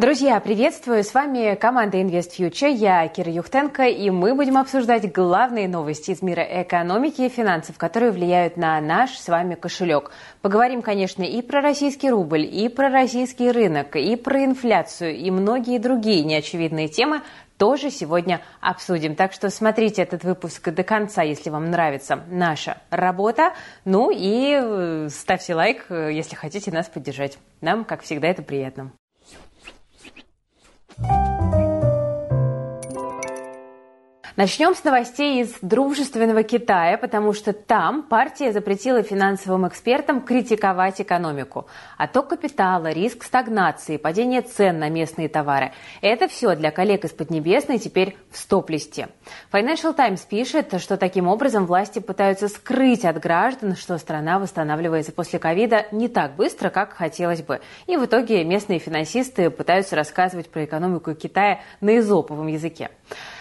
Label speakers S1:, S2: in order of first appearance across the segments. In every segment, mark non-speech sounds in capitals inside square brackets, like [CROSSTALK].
S1: Друзья, приветствую! С вами команда Invest Future. Я Кира Юхтенко, и мы будем обсуждать главные новости из мира экономики и финансов, которые влияют на наш с вами кошелек. Поговорим, конечно, и про российский рубль, и про российский рынок, и про инфляцию, и многие другие неочевидные темы, тоже сегодня обсудим. Так что смотрите этот выпуск до конца, если вам нравится наша работа. Ну и э, ставьте лайк, э, если хотите нас поддержать. Нам, как всегда, это приятно. Bye. Начнем с новостей из дружественного Китая, потому что там партия запретила финансовым экспертам критиковать экономику. Отток капитала, риск стагнации, падение цен на местные товары – это все для коллег из Поднебесной теперь в стоп-листе. Financial Times пишет, что таким образом власти пытаются скрыть от граждан, что страна восстанавливается после ковида не так быстро, как хотелось бы. И в итоге местные финансисты пытаются рассказывать про экономику Китая на изоповом языке.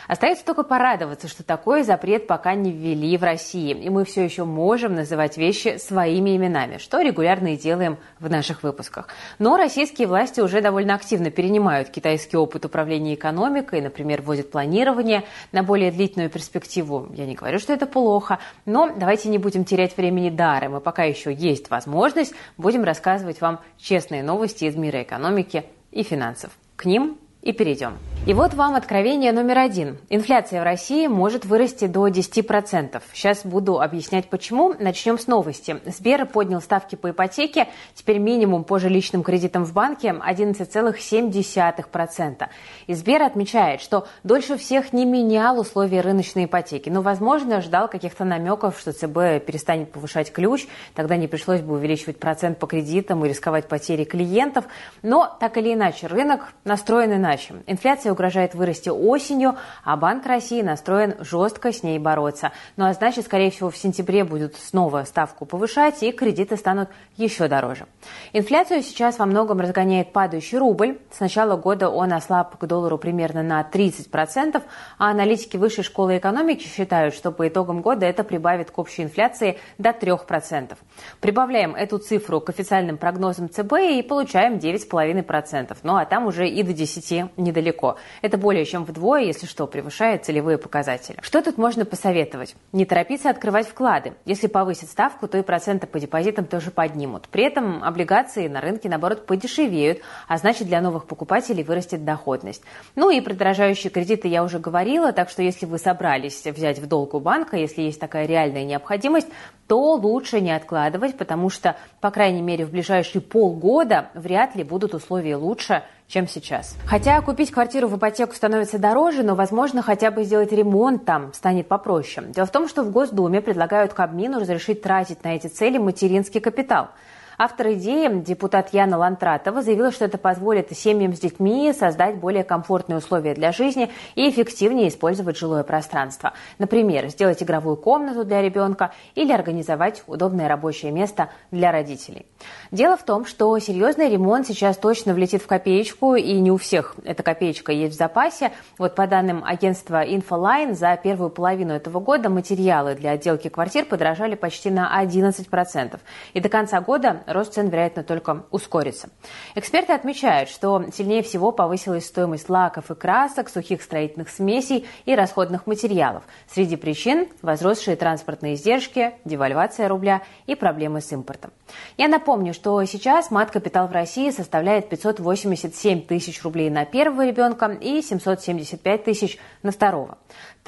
S1: Остается только порадоваться, что такой запрет пока не ввели в России, и мы все еще можем называть вещи своими именами, что регулярно и делаем в наших выпусках. Но российские власти уже довольно активно перенимают китайский опыт управления экономикой, например, вводят планирование на более длительную перспективу. Я не говорю, что это плохо, но давайте не будем терять времени даром, и пока еще есть возможность, будем рассказывать вам честные новости из мира экономики и финансов. К ним и перейдем. И вот вам откровение номер один. Инфляция в России может вырасти до 10%. Сейчас буду объяснять почему. Начнем с новости. Сбер поднял ставки по ипотеке. Теперь минимум по жилищным кредитам в банке 11,7%. И Сбер отмечает, что дольше всех не менял условия рыночной ипотеки. Но, возможно, ждал каких-то намеков, что ЦБ перестанет повышать ключ. Тогда не пришлось бы увеличивать процент по кредитам и рисковать потерей клиентов. Но, так или иначе, рынок настроен иначе иначе. Инфляция угрожает вырасти осенью, а Банк России настроен жестко с ней бороться. Ну а значит, скорее всего, в сентябре будут снова ставку повышать, и кредиты станут еще дороже. Инфляцию сейчас во многом разгоняет падающий рубль. С начала года он ослаб к доллару примерно на 30%, а аналитики Высшей школы экономики считают, что по итогам года это прибавит к общей инфляции до 3%. Прибавляем эту цифру к официальным прогнозам ЦБ и получаем 9,5%. Ну а там уже и до 10 недалеко. Это более чем вдвое, если что, превышает целевые показатели. Что тут можно посоветовать? Не торопиться открывать вклады. Если повысить ставку, то и проценты по депозитам тоже поднимут. При этом облигации на рынке, наоборот, подешевеют, а значит для новых покупателей вырастет доходность. Ну и про дорожающие кредиты я уже говорила, так что если вы собрались взять в долг у банка, если есть такая реальная необходимость, то лучше не откладывать, потому что, по крайней мере, в ближайшие полгода вряд ли будут условия лучше, чем сейчас. Хотя купить квартиру в ипотеку становится дороже, но, возможно, хотя бы сделать ремонт там станет попроще. Дело в том, что в Госдуме предлагают Кабмину разрешить тратить на эти цели материнский капитал – Автор идеи, депутат Яна Лантратова, заявила, что это позволит семьям с детьми создать более комфортные условия для жизни и эффективнее использовать жилое пространство. Например, сделать игровую комнату для ребенка или организовать удобное рабочее место для родителей. Дело в том, что серьезный ремонт сейчас точно влетит в копеечку, и не у всех эта копеечка есть в запасе. Вот по данным агентства Infoline, за первую половину этого года материалы для отделки квартир подорожали почти на 11%. И до конца года рост цен, вероятно, только ускорится. Эксперты отмечают, что сильнее всего повысилась стоимость лаков и красок, сухих строительных смесей и расходных материалов. Среди причин – возросшие транспортные издержки, девальвация рубля и проблемы с импортом. Я напомню, что сейчас мат-капитал в России составляет 587 тысяч рублей на первого ребенка и 775 тысяч на второго.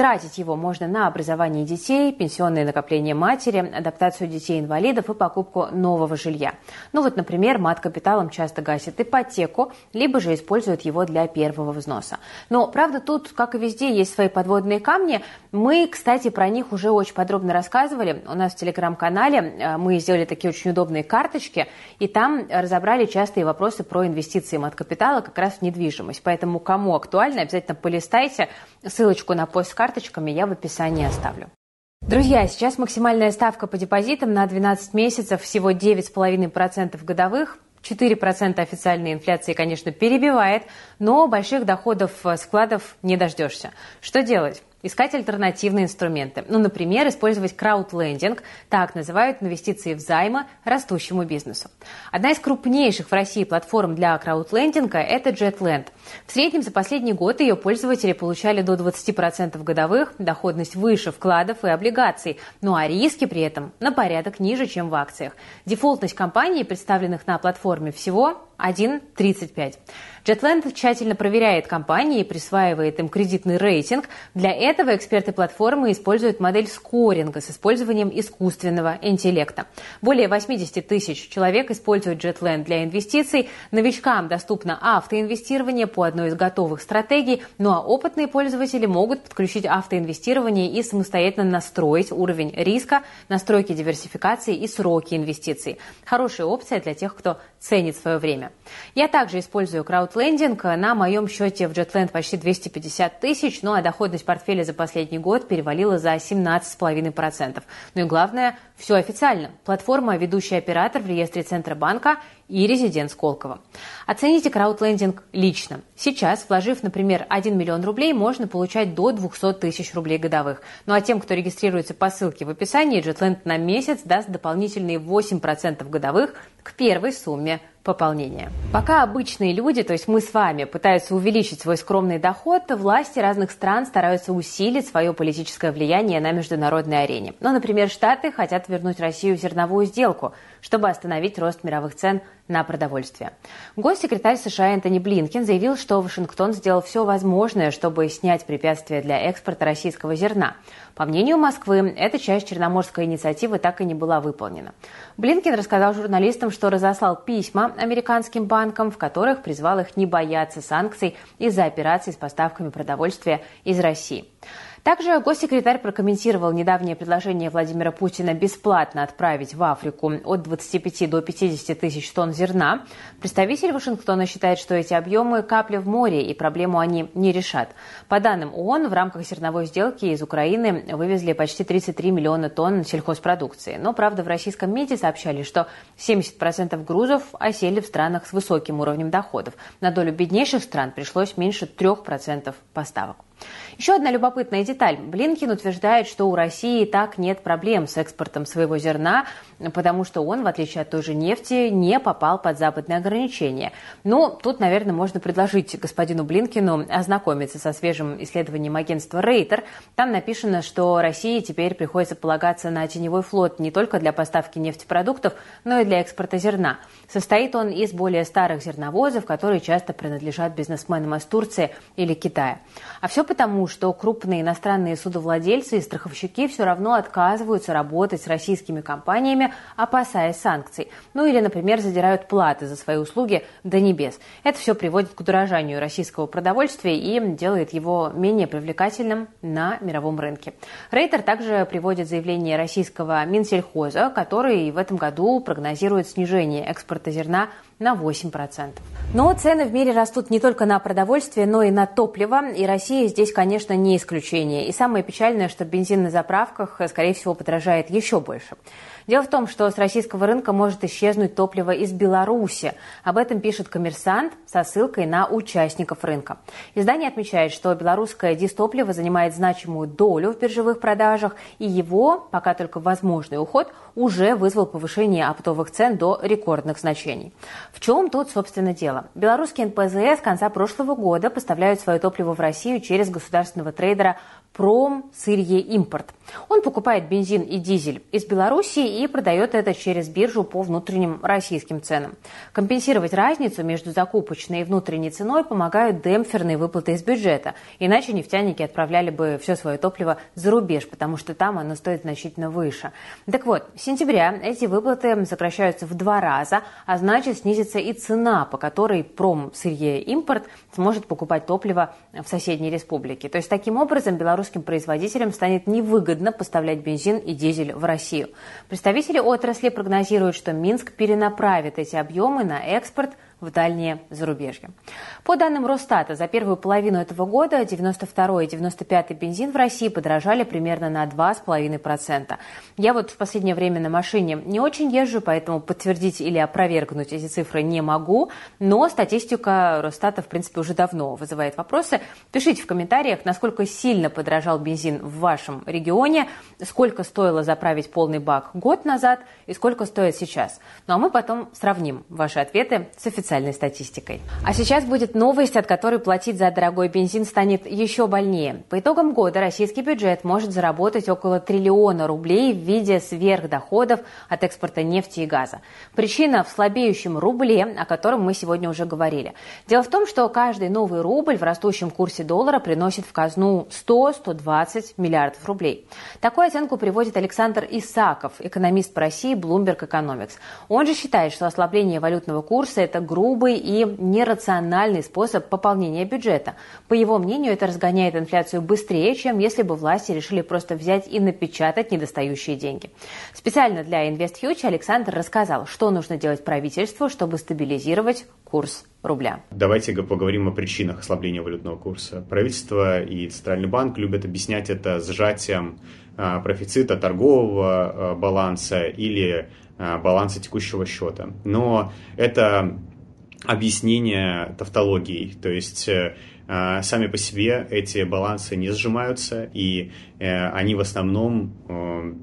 S1: Тратить его можно на образование детей, пенсионные накопления матери, адаптацию детей-инвалидов и покупку нового жилья. Ну вот, например, мат-капиталом часто гасит ипотеку, либо же используют его для первого взноса. Но, правда, тут, как и везде, есть свои подводные камни. Мы, кстати, про них уже очень подробно рассказывали. У нас в телеграм-канале э, мы сделали такие очень удобные карточки, и там разобрали частые вопросы про инвестиции мат-капитала как раз в недвижимость. Поэтому, кому актуально, обязательно полистайте. Ссылочку на пост карточками я в описании оставлю. Друзья, сейчас максимальная ставка по депозитам на 12 месяцев всего 9,5% годовых. 4% официальной инфляции, конечно, перебивает, но больших доходов складов не дождешься. Что делать? Искать альтернативные инструменты. Ну, например, использовать краудлендинг, так называют инвестиции в займы растущему бизнесу. Одна из крупнейших в России платформ для краудлендинга – это JetLand. В среднем за последний год ее пользователи получали до 20% годовых, доходность выше вкладов и облигаций, ну а риски при этом на порядок ниже, чем в акциях. Дефолтность компаний, представленных на платформе, всего 1,35. JetLand тщательно проверяет компании и присваивает им кредитный рейтинг. Для этого эксперты платформы используют модель скоринга с использованием искусственного интеллекта. Более 80 тысяч человек используют JetLand для инвестиций. Новичкам доступно автоинвестирование по одной из готовых стратегий, ну а опытные пользователи могут подключить автоинвестирование и самостоятельно настроить уровень риска, настройки диверсификации и сроки инвестиций. Хорошая опция для тех, кто ценит свое время. Я также использую краудлендинг. На моем счете в JetLand почти 250 тысяч, ну а доходность портфеля за последний год перевалила за 17,5%. Ну и главное, все официально. Платформа – ведущий оператор в реестре Центробанка и резидент Сколково. Оцените краудлендинг лично. Сейчас, вложив, например, 1 миллион рублей, можно получать до 200 тысяч рублей годовых. Ну а тем, кто регистрируется по ссылке в описании, JetLand на месяц даст дополнительные 8% годовых к первой сумме пополнения. Пока обычные люди, то есть мы с вами, пытаются увеличить свой скромный доход, власти разных стран стараются усилить свое политическое влияние на международной арене. Ну, например, Штаты хотят вернуть Россию зерновую сделку, чтобы остановить рост мировых цен на продовольствие. Госсекретарь США Энтони Блинкен заявил, что Вашингтон сделал все возможное, чтобы снять препятствия для экспорта российского зерна. По мнению Москвы, эта часть Черноморской инициативы так и не была выполнена. Блинкен рассказал журналистам, что разослал письма американским банкам, в которых призвал их не бояться санкций из-за операций с поставками продовольствия из России. Также госсекретарь прокомментировал недавнее предложение Владимира Путина бесплатно отправить в Африку от 25 до 50 тысяч тонн зерна. Представитель Вашингтона считает, что эти объемы – капли в море, и проблему они не решат. По данным ООН, в рамках зерновой сделки из Украины вывезли почти 33 миллиона тонн сельхозпродукции. Но, правда, в российском МИДе сообщали, что 70% грузов осели в странах с высоким уровнем доходов. На долю беднейших стран пришлось меньше 3% поставок. Еще одна любопытная деталь. Блинкин утверждает, что у России так нет проблем с экспортом своего зерна, потому что он, в отличие от той же нефти, не попал под западные ограничения. Но ну, тут, наверное, можно предложить господину Блинкину ознакомиться со свежим исследованием агентства Рейтер. Там написано, что России теперь приходится полагаться на теневой флот не только для поставки нефтепродуктов, но и для экспорта зерна. Состоит он из более старых зерновозов, которые часто принадлежат бизнесменам из Турции или Китая. А все потому, что крупные иностранные судовладельцы и страховщики все равно отказываются работать с российскими компаниями, опасаясь санкций. Ну или, например, задирают платы за свои услуги до небес. Это все приводит к удорожанию российского продовольствия и делает его менее привлекательным на мировом рынке. Рейтер также приводит заявление российского Минсельхоза, который в этом году прогнозирует снижение экспорта зерна на 8%. Но цены в мире растут не только на продовольствие, но и на топливо, и Россия здесь, конечно, не исключение. И самое печальное, что бензин на заправках, скорее всего, подорожает еще больше. Дело в том, что с российского рынка может исчезнуть топливо из Беларуси. Об этом пишет коммерсант со ссылкой на участников рынка. Издание отмечает, что белорусское дистопливо занимает значимую долю в биржевых продажах, и его, пока только возможный уход, уже вызвал повышение оптовых цен до рекордных значений. В чем тут, собственно, дело? Белорусские НПЗ с конца прошлого года поставляют свое топливо в Россию через государственного трейдера Пром Сырье Импорт. Он покупает бензин и дизель из Беларуси и продает это через биржу по внутренним российским ценам. Компенсировать разницу между закупочной и внутренней ценой помогают демпферные выплаты из бюджета. Иначе нефтяники отправляли бы все свое топливо за рубеж, потому что там оно стоит значительно выше. Так вот, с сентября эти выплаты сокращаются в два раза, а значит снизится и цена, по которой пром сырье импорт сможет покупать топливо в соседней республике. То есть таким образом белорусским производителям станет невыгодно поставлять бензин и дизель в Россию. Представители отрасли прогнозируют, что Минск перенаправит эти объемы на экспорт в дальние зарубежья. По данным Росстата, за первую половину этого года 92 и 95 бензин в России подорожали примерно на 2,5%. Я вот в последнее время на машине не очень езжу, поэтому подтвердить или опровергнуть эти цифры не могу, но статистика Росстата, в принципе, уже давно вызывает вопросы. Пишите в комментариях, насколько сильно подорожал бензин в вашем регионе, сколько стоило заправить полный бак год назад и сколько стоит сейчас. Ну а мы потом сравним ваши ответы с официальной статистикой. А сейчас будет новость, от которой платить за дорогой бензин станет еще больнее. По итогам года российский бюджет может заработать около триллиона рублей в виде сверхдоходов от экспорта нефти и газа. Причина в слабеющем рубле, о котором мы сегодня уже говорили. Дело в том, что каждый новый рубль в растущем курсе доллара приносит в казну 100-120 миллиардов рублей. Такую оценку приводит Александр Исаков, экономист по России Bloomberg Economics. Он же считает, что ослабление валютного курса – это грубый и нерациональный способ пополнения бюджета. По его мнению, это разгоняет инфляцию быстрее, чем если бы власти решили просто взять и напечатать недостающие деньги. Специально для InvestFuture Александр рассказал, что нужно делать правительству, чтобы стабилизировать курс рубля.
S2: Давайте поговорим о причинах ослабления валютного курса. Правительство и Центральный банк любят объяснять это сжатием а, профицита торгового а, баланса или а, баланса текущего счета. Но это объяснение тавтологией, то есть э, э, сами по себе эти балансы не сжимаются, и э, они в основном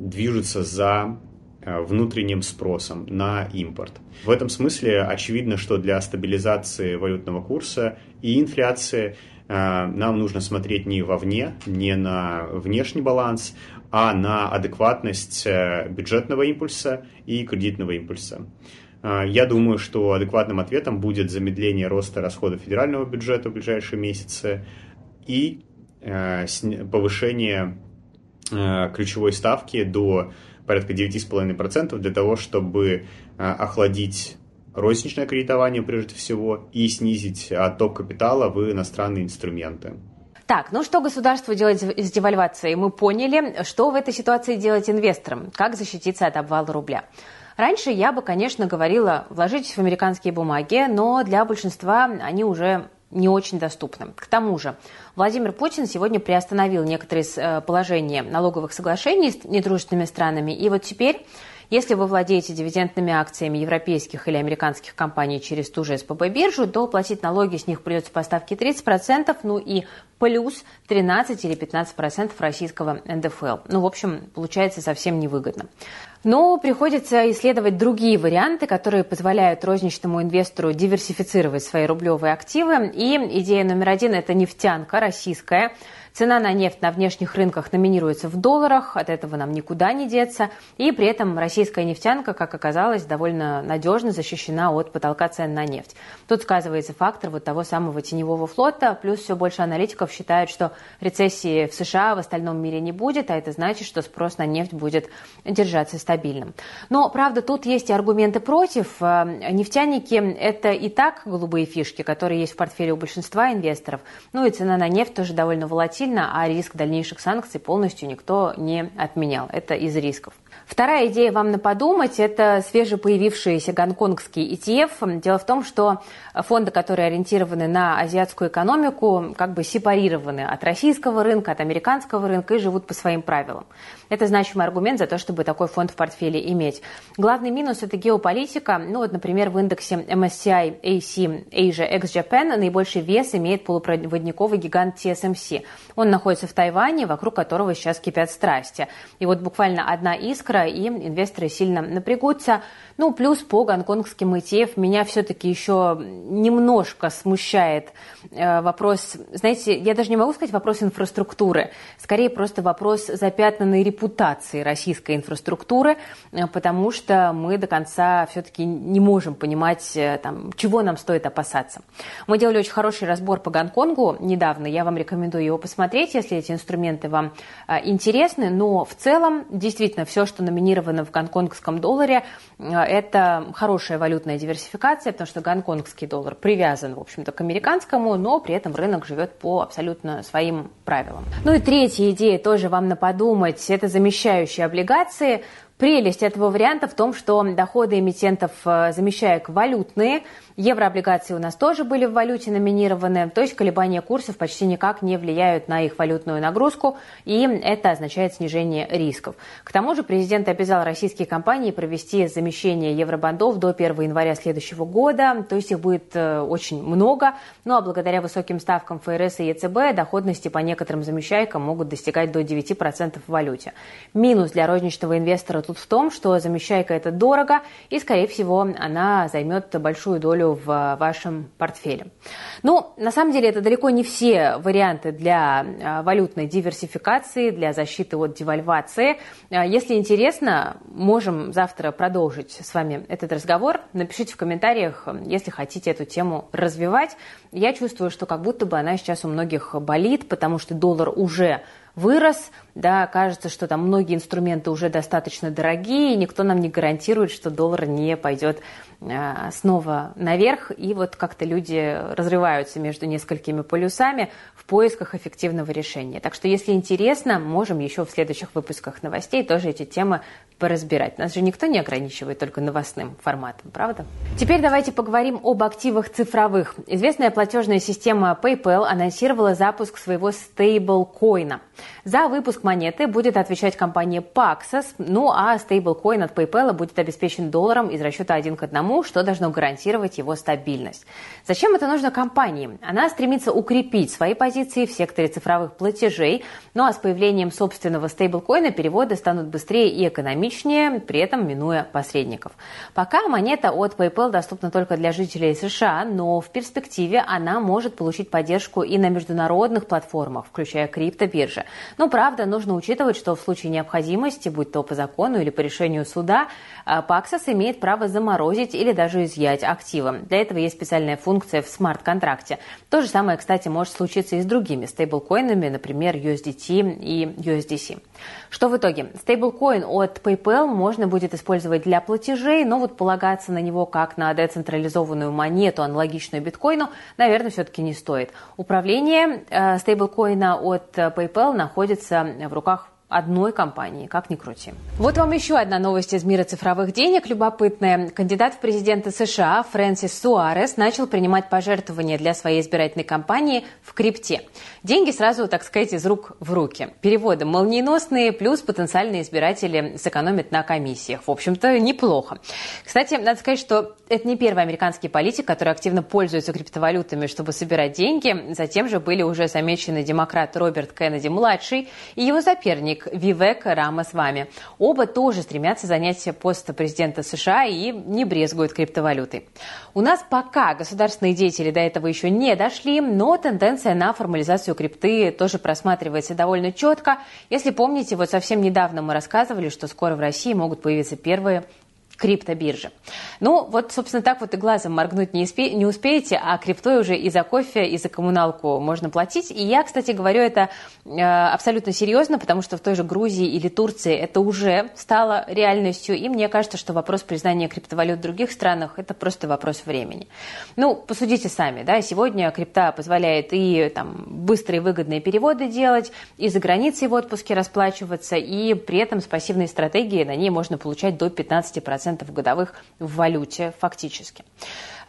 S2: движутся за внутренним спросом на импорт. В этом смысле очевидно, что для стабилизации валютного курса и инфляции нам нужно смотреть не вовне, не на внешний баланс, а на адекватность бюджетного импульса и кредитного импульса. А, я думаю, что адекватным ответом будет замедление роста расходов федерального бюджета в ближайшие месяцы и э, повышение э, ключевой ставки до порядка 9,5% для того, чтобы э, охладить розничное кредитование прежде всего и снизить отток капитала в иностранные инструменты.
S1: Так, ну что государству делать с девальвацией? Мы поняли, что в этой ситуации делать инвесторам, как защититься от обвала рубля. Раньше я бы, конечно, говорила, вложитесь в американские бумаги, но для большинства они уже не очень доступны. К тому же Владимир Путин сегодня приостановил некоторые э, положения налоговых соглашений с недружественными странами. И вот теперь если вы владеете дивидендными акциями европейских или американских компаний через ту же СПБ-биржу, то платить налоги с них придется по ставке 30%, ну и плюс 13 или 15% российского НДФЛ. Ну, в общем, получается совсем невыгодно. Но приходится исследовать другие варианты, которые позволяют розничному инвестору диверсифицировать свои рублевые активы. И идея номер один – это нефтянка российская – Цена на нефть на внешних рынках номинируется в долларах, от этого нам никуда не деться. И при этом российская нефтянка, как оказалось, довольно надежно защищена от потолка цен на нефть. Тут сказывается фактор вот того самого теневого флота, плюс все больше аналитиков считают, что рецессии в США в остальном мире не будет, а это значит, что спрос на нефть будет держаться стабильным. Но, правда, тут есть и аргументы против. Э, нефтяники – это и так голубые фишки, которые есть в портфеле у большинства инвесторов. Ну и цена на нефть тоже довольно волатильна сильно, а риск дальнейших санкций полностью никто не отменял. Это из рисков. Вторая идея вам на подумать – это свежепоявившийся гонконгский ETF. Дело в том, что фонды, которые ориентированы на азиатскую экономику, как бы сепарированы от российского рынка, от американского рынка и живут по своим правилам. Это значимый аргумент за то, чтобы такой фонд в портфеле иметь. Главный минус – это геополитика. Ну вот, например, в индексе MSCI AC Asia X Japan наибольший вес имеет полупроводниковый гигант TSMC. Он находится в Тайване, вокруг которого сейчас кипят страсти. И вот буквально одна искра и инвесторы сильно напрягутся. Ну, плюс по гонконгским ETF меня все-таки еще немножко смущает э, вопрос, знаете, я даже не могу сказать вопрос инфраструктуры, скорее просто вопрос запятнанной репутации российской инфраструктуры, э, потому что мы до конца все-таки не можем понимать, э, там, чего нам стоит опасаться. Мы делали очень хороший разбор по Гонконгу недавно, я вам рекомендую его посмотреть, если эти инструменты вам интересны, но в целом действительно все, что номинировано в гонконгском долларе, это хорошая валютная диверсификация, потому что гонконгский доллар привязан, в общем-то, к американскому, но при этом рынок живет по абсолютно своим правилам. Ну и третья идея тоже вам на подумать, это замещающие облигации. Прелесть этого варианта в том, что доходы эмитентов э, замещают валютные, еврооблигации у нас тоже были в валюте номинированы, то есть колебания курсов почти никак не влияют на их валютную нагрузку, и это означает снижение рисков. К тому же президент обязал российские компании провести замещение евробандов до 1 января следующего года, то есть их будет э, очень много, ну а благодаря высоким ставкам ФРС и ЕЦБ доходности по некоторым замещайкам могут достигать до 9% в валюте. Минус для розничного инвестора тут в том, что замещайка это дорого, и, скорее всего, она займет большую долю в вашем портфеле. Ну, на самом деле, это далеко не все варианты для а, валютной диверсификации, для защиты от девальвации. А, если интересно, можем завтра продолжить с вами этот разговор. Напишите в комментариях, если хотите эту тему развивать. Я чувствую, что как будто бы она сейчас у многих болит, потому что доллар уже вырос, да, кажется, что там многие инструменты уже достаточно дорогие, и никто нам не гарантирует, что доллар не пойдет снова наверх, и вот как-то люди разрываются между несколькими полюсами в поисках эффективного решения. Так что, если интересно, можем еще в следующих выпусках новостей тоже эти темы поразбирать. Нас же никто не ограничивает только новостным форматом, правда? Теперь давайте поговорим об активах цифровых. Известная платежная система PayPal анонсировала запуск своего стейблкоина. За выпуск монеты будет отвечать компания Paxos, ну а стейблкоин от PayPal будет обеспечен долларом из расчета один к одному, что должно гарантировать его стабильность. Зачем это нужно компании? Она стремится укрепить свои позиции в секторе цифровых платежей, ну а с появлением собственного стейблкоина переводы станут быстрее и экономичнее, при этом минуя посредников. Пока монета от PayPal доступна только для жителей США, но в перспективе она может получить поддержку и на международных платформах, включая криптобиржи. Но, правда, нужно учитывать, что в случае необходимости, будь то по закону или по решению суда, Paxos а, имеет право заморозить или даже изъять активы. Для этого есть специальная функция в смарт-контракте. То же самое, кстати, может случиться и с другими стейблкоинами, например, USDT и USDC. Что в итоге? Стейблкоин от PayPal можно будет использовать для платежей, но вот полагаться на него как на децентрализованную монету, аналогичную биткоину, наверное, все-таки не стоит. Управление э, стейблкоина от PayPal находится в руках одной компании, как ни крути. Вот вам еще одна новость из мира цифровых денег, любопытная. Кандидат в президенты США Фрэнсис Суарес начал принимать пожертвования для своей избирательной кампании в крипте. Деньги сразу, так сказать, из рук в руки. Переводы молниеносные, плюс потенциальные избиратели сэкономят на комиссиях. В общем-то, неплохо. Кстати, надо сказать, что это не первый американский политик, который активно пользуется криптовалютами, чтобы собирать деньги. Затем же были уже замечены демократ Роберт Кеннеди-младший и его соперник Вивек Рамасвами. Оба тоже стремятся занять пост президента США и не брезгуют криптовалютой. У нас пока государственные деятели до этого еще не дошли, но тенденция на формализацию крипты тоже просматривается довольно четко. Если помните, вот совсем недавно мы рассказывали, что скоро в России могут появиться первые криптобиржи. Ну, вот, собственно, так вот и глазом моргнуть не, успе- не успеете, а криптой уже и за кофе, и за коммуналку можно платить. И я, кстати, говорю это э, абсолютно серьезно, потому что в той же Грузии или Турции это уже стало реальностью. И мне кажется, что вопрос признания криптовалют в других странах – это просто вопрос времени. Ну, посудите сами, да, сегодня крипта позволяет и там быстрые выгодные переводы делать, и за границей в отпуске расплачиваться, и при этом с пассивной стратегией на ней можно получать до 15% 2% годовых в валюте фактически.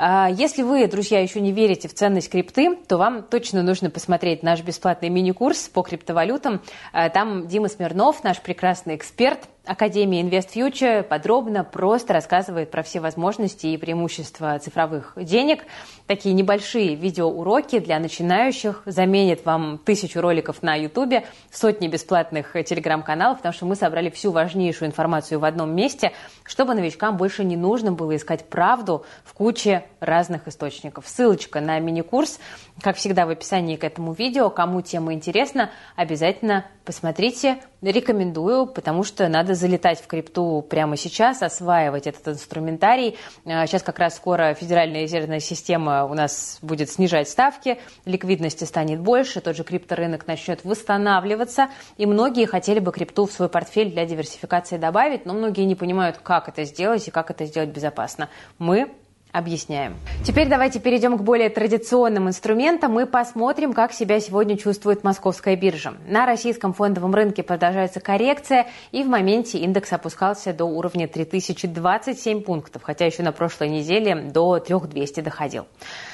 S1: А, если вы, друзья, еще не верите в ценность крипты, то вам точно нужно посмотреть наш бесплатный мини-курс по криптовалютам. А, там Дима Смирнов, наш прекрасный эксперт, Академия Invest Future подробно, просто рассказывает про все возможности и преимущества цифровых денег. Такие небольшие видеоуроки для начинающих заменят вам тысячу роликов на YouTube, сотни бесплатных телеграм-каналов, потому что мы собрали всю важнейшую информацию в одном месте, чтобы новичкам больше не нужно было искать правду в куче разных источников. Ссылочка на мини-курс, как всегда, в описании к этому видео. Кому тема интересна, обязательно посмотрите. Рекомендую, потому что надо залетать в крипту прямо сейчас, осваивать этот инструментарий. А, сейчас как раз скоро федеральная резервная система у нас будет снижать ставки, ликвидности станет больше, тот же крипторынок начнет восстанавливаться, и многие хотели бы крипту в свой портфель для диверсификации добавить, но многие не понимают, как это сделать и как это сделать безопасно. Мы Объясняем. Теперь давайте перейдем к более традиционным инструментам и посмотрим, как себя сегодня чувствует московская биржа. На российском фондовом рынке продолжается коррекция, и в моменте индекс опускался до уровня 3027 пунктов, хотя еще на прошлой неделе до 3200 доходил.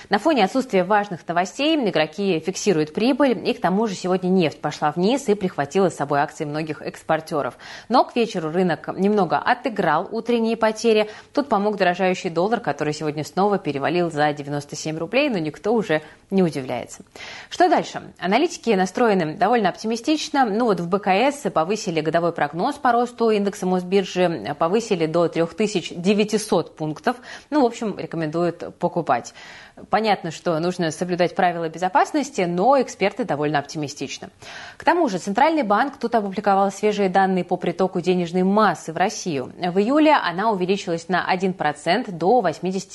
S1: На фоне отсутствия важных новостей игроки фиксируют прибыль, и к тому же сегодня нефть пошла вниз и прихватила с собой акции многих экспортеров. Но к вечеру рынок немного отыграл утренние потери. Тут помог дорожающий доллар, который сегодня снова перевалил за 97 рублей, но никто уже не удивляется. Что дальше? Аналитики настроены довольно оптимистично. Ну вот в БКС повысили годовой прогноз по росту индекса Мосбиржи, повысили до 3900 пунктов. Ну, в общем, рекомендуют покупать. Понятно, что нужно соблюдать правила безопасности, но эксперты довольно оптимистичны. К тому же Центральный банк тут опубликовал свежие данные по притоку денежной массы в Россию. В июле она увеличилась на 1% до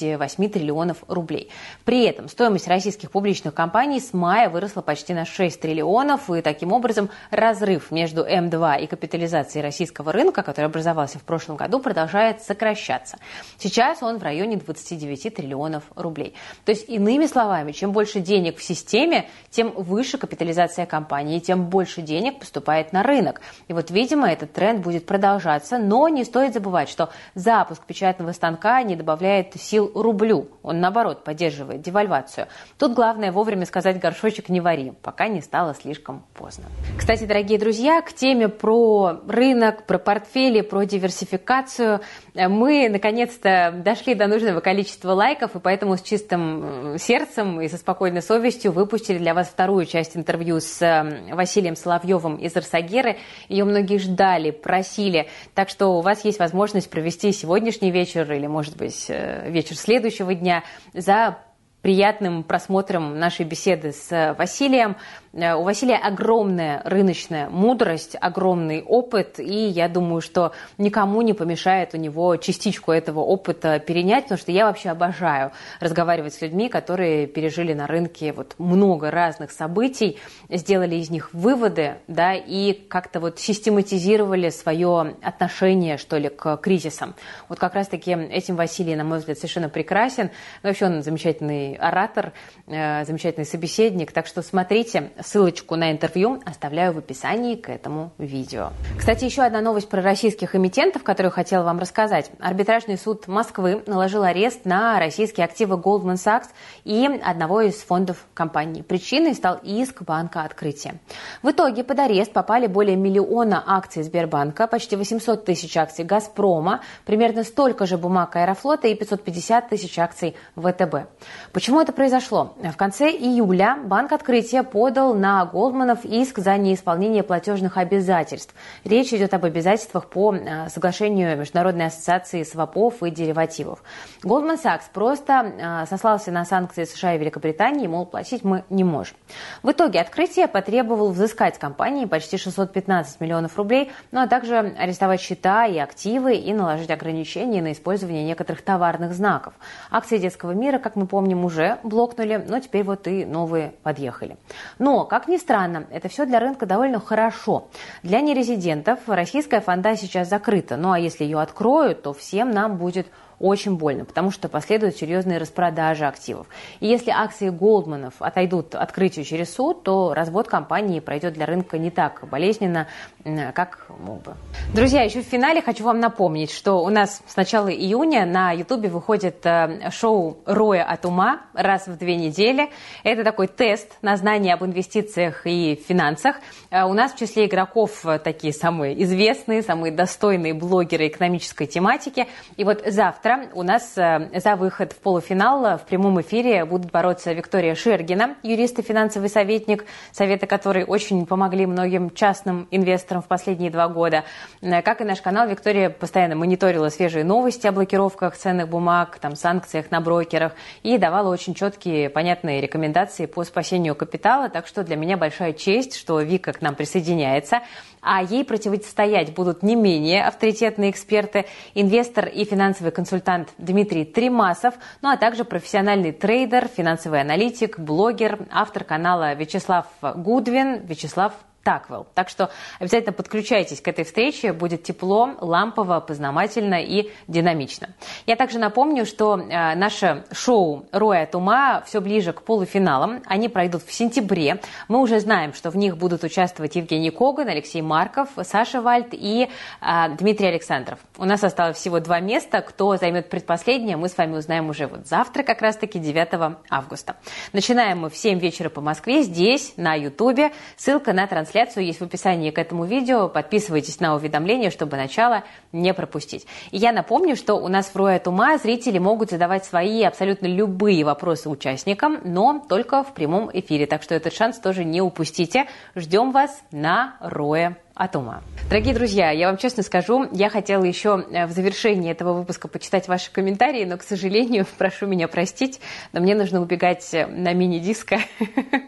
S1: 88 триллионов рублей. При этом стоимость российских публичных компаний с мая выросла почти на 6 триллионов, и таким образом разрыв между М2 и капитализацией российского рынка, который образовался в прошлом году, продолжает сокращаться. Сейчас он в районе 29 триллионов рублей. То есть, иными словами, чем больше денег в системе, тем выше капитализация компании, тем больше денег поступает на рынок. И вот, видимо, этот тренд будет продолжаться, но не стоит забывать, что запуск печатного станка не добавляет сил рублю. Он, наоборот, поддерживает девальвацию. Тут главное вовремя сказать горшочек не вари, пока не стало слишком поздно. Кстати, дорогие друзья, к теме про рынок, про портфели, про диверсификацию мы, наконец-то, дошли до нужного количества лайков, и поэтому с чистым сердцем и со спокойной совестью выпустили для вас вторую часть интервью с эм, Василием Соловьевым из Арсагеры. Ее многие ждали, просили. Так что у вас есть возможность провести сегодняшний вечер или, может быть, э, вечер следующего дня за приятным просмотром нашей беседы с Василием. Э, у Василия огромная рыночная мудрость, огромный опыт, и я думаю, что никому не помешает у него частичку этого опыта перенять, потому что я вообще обожаю разговаривать с людьми, которые пережили на рынке вот много разных событий, сделали из них выводы, да, и как-то вот систематизировали свое отношение, что ли, к кризисам. Вот как раз-таки этим Василий, на мой взгляд, совершенно прекрасен. Вообще он замечательный оратор, э, замечательный собеседник, так что смотрите, Ссылочку на интервью оставляю в описании к этому видео. Кстати, еще одна новость про российских эмитентов, которую хотела вам рассказать. Арбитражный суд Москвы наложил арест на российские активы Goldman Sachs и одного из фондов компании. Причиной стал иск банка открытия. В итоге под арест попали более миллиона акций Сбербанка, почти 800 тысяч акций Газпрома, примерно столько же бумаг Аэрофлота и 550 тысяч акций ВТБ. Почему это произошло? В конце июля банк открытия подал подал на Голдманов иск за неисполнение платежных обязательств. Речь идет об обязательствах по э, соглашению Международной ассоциации свопов и деривативов. Goldman Sachs просто э, сослался на санкции США и Великобритании, мол, платить мы не можем. В итоге открытие потребовал взыскать компании почти 615 миллионов рублей, ну а также арестовать счета и активы и наложить ограничения на использование некоторых товарных знаков. Акции детского мира, как мы помним, уже блокнули, но теперь вот и новые подъехали. Но как ни странно, это все для рынка довольно хорошо. Для нерезидентов российская фонда сейчас закрыта. Ну а если ее откроют, то всем нам будет очень больно, потому что последуют серьезные распродажи активов. И если акции Голдманов отойдут открытию через суд, то развод компании пройдет для рынка не так болезненно, как мог бы. Друзья, еще в финале хочу вам напомнить, что у нас с начала июня на Ютубе выходит э, шоу «Роя от ума» раз в две недели. Это такой тест на знание об инвестициях и финансах. Э, у нас в числе игроков э, такие самые известные, самые достойные блогеры экономической тематики. И вот завтра завтра у нас э, за выход в полуфинал в прямом эфире будут бороться Виктория Шергина, юрист и финансовый советник, советы которой очень помогли многим частным инвесторам в последние два года. Э, как и наш канал, Виктория постоянно мониторила свежие новости о блокировках ценных бумаг, там, санкциях на брокерах и давала очень четкие, понятные рекомендации по спасению капитала. Так что для меня большая честь, что Вика к нам присоединяется а ей противостоять будут не менее авторитетные эксперты, инвестор и финансовый консультант Дмитрий Тримасов, ну а также профессиональный трейдер, финансовый аналитик, блогер, автор канала Вячеслав Гудвин. Вячеслав, Таквелл. Так что обязательно подключайтесь к этой встрече. Будет тепло, лампово, познавательно и динамично. Я также напомню, что э, наше шоу «Роя от ума» все ближе к полуфиналам. Они пройдут в сентябре. Мы уже знаем, что в них будут участвовать Евгений Коган, Алексей Марков, Саша Вальд и э, Дмитрий Александров. У нас осталось всего два места. Кто займет предпоследнее, мы с вами узнаем уже вот завтра, как раз-таки 9 августа. Начинаем мы в 7 вечера по Москве здесь, на Ютубе. Ссылка на трансляцию трансляцию есть в описании к этому видео. Подписывайтесь на уведомления, чтобы начало не пропустить. И я напомню, что у нас в Роя от ума зрители могут задавать свои абсолютно любые вопросы участникам, но только в прямом эфире. Так что этот шанс тоже не упустите. Ждем вас на Роя от ума. Дорогие друзья, я вам честно скажу, я хотела еще э, в завершении этого выпуска почитать ваши комментарии, но, к сожалению, [LAUGHS] прошу меня простить, но мне нужно убегать э, на мини-диско. [LAUGHS]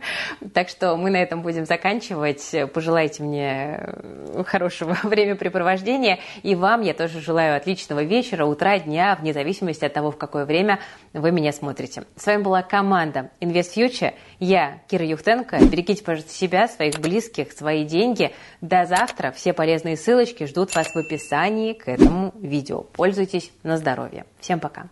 S1: Так что мы на этом будем заканчивать. Пожелайте мне э, хорошего [LAUGHS] времяпрепровождения. И вам я тоже желаю отличного вечера, утра, дня, вне зависимости от того, в какое время вы меня смотрите. С вами была команда Invest Future. Я Кира Юхтенко. Берегите, пожалуйста, себя, своих близких, свои деньги. До завтра. Все полезные ссылочки ждут вас в описании к этому видео. Пользуйтесь на здоровье. Всем пока.